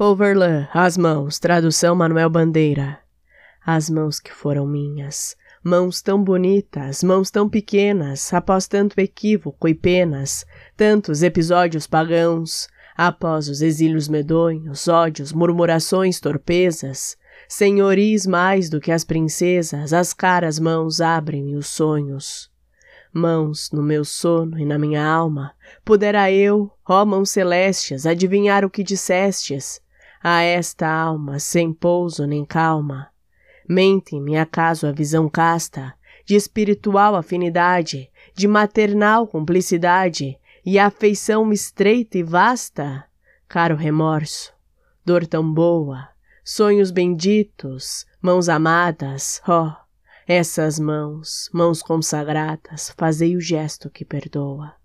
Paul Verlaine, as mãos, tradução Manuel Bandeira. As mãos que foram minhas, mãos tão bonitas, mãos tão pequenas, após tanto equívoco e penas, tantos episódios pagãos, após os exílios medonhos, ódios, murmurações, torpezas, senhoris mais do que as princesas, as caras mãos abrem os sonhos. Mãos no meu sono e na minha alma, pudera eu, ó mãos celestes, adivinhar o que dissestes, a esta alma sem pouso nem calma. Mente-me acaso a visão casta, de espiritual afinidade, de maternal cumplicidade e afeição estreita e vasta? Caro remorso, dor tão boa, sonhos benditos, mãos amadas, oh, essas mãos, mãos consagradas, fazei o gesto que perdoa.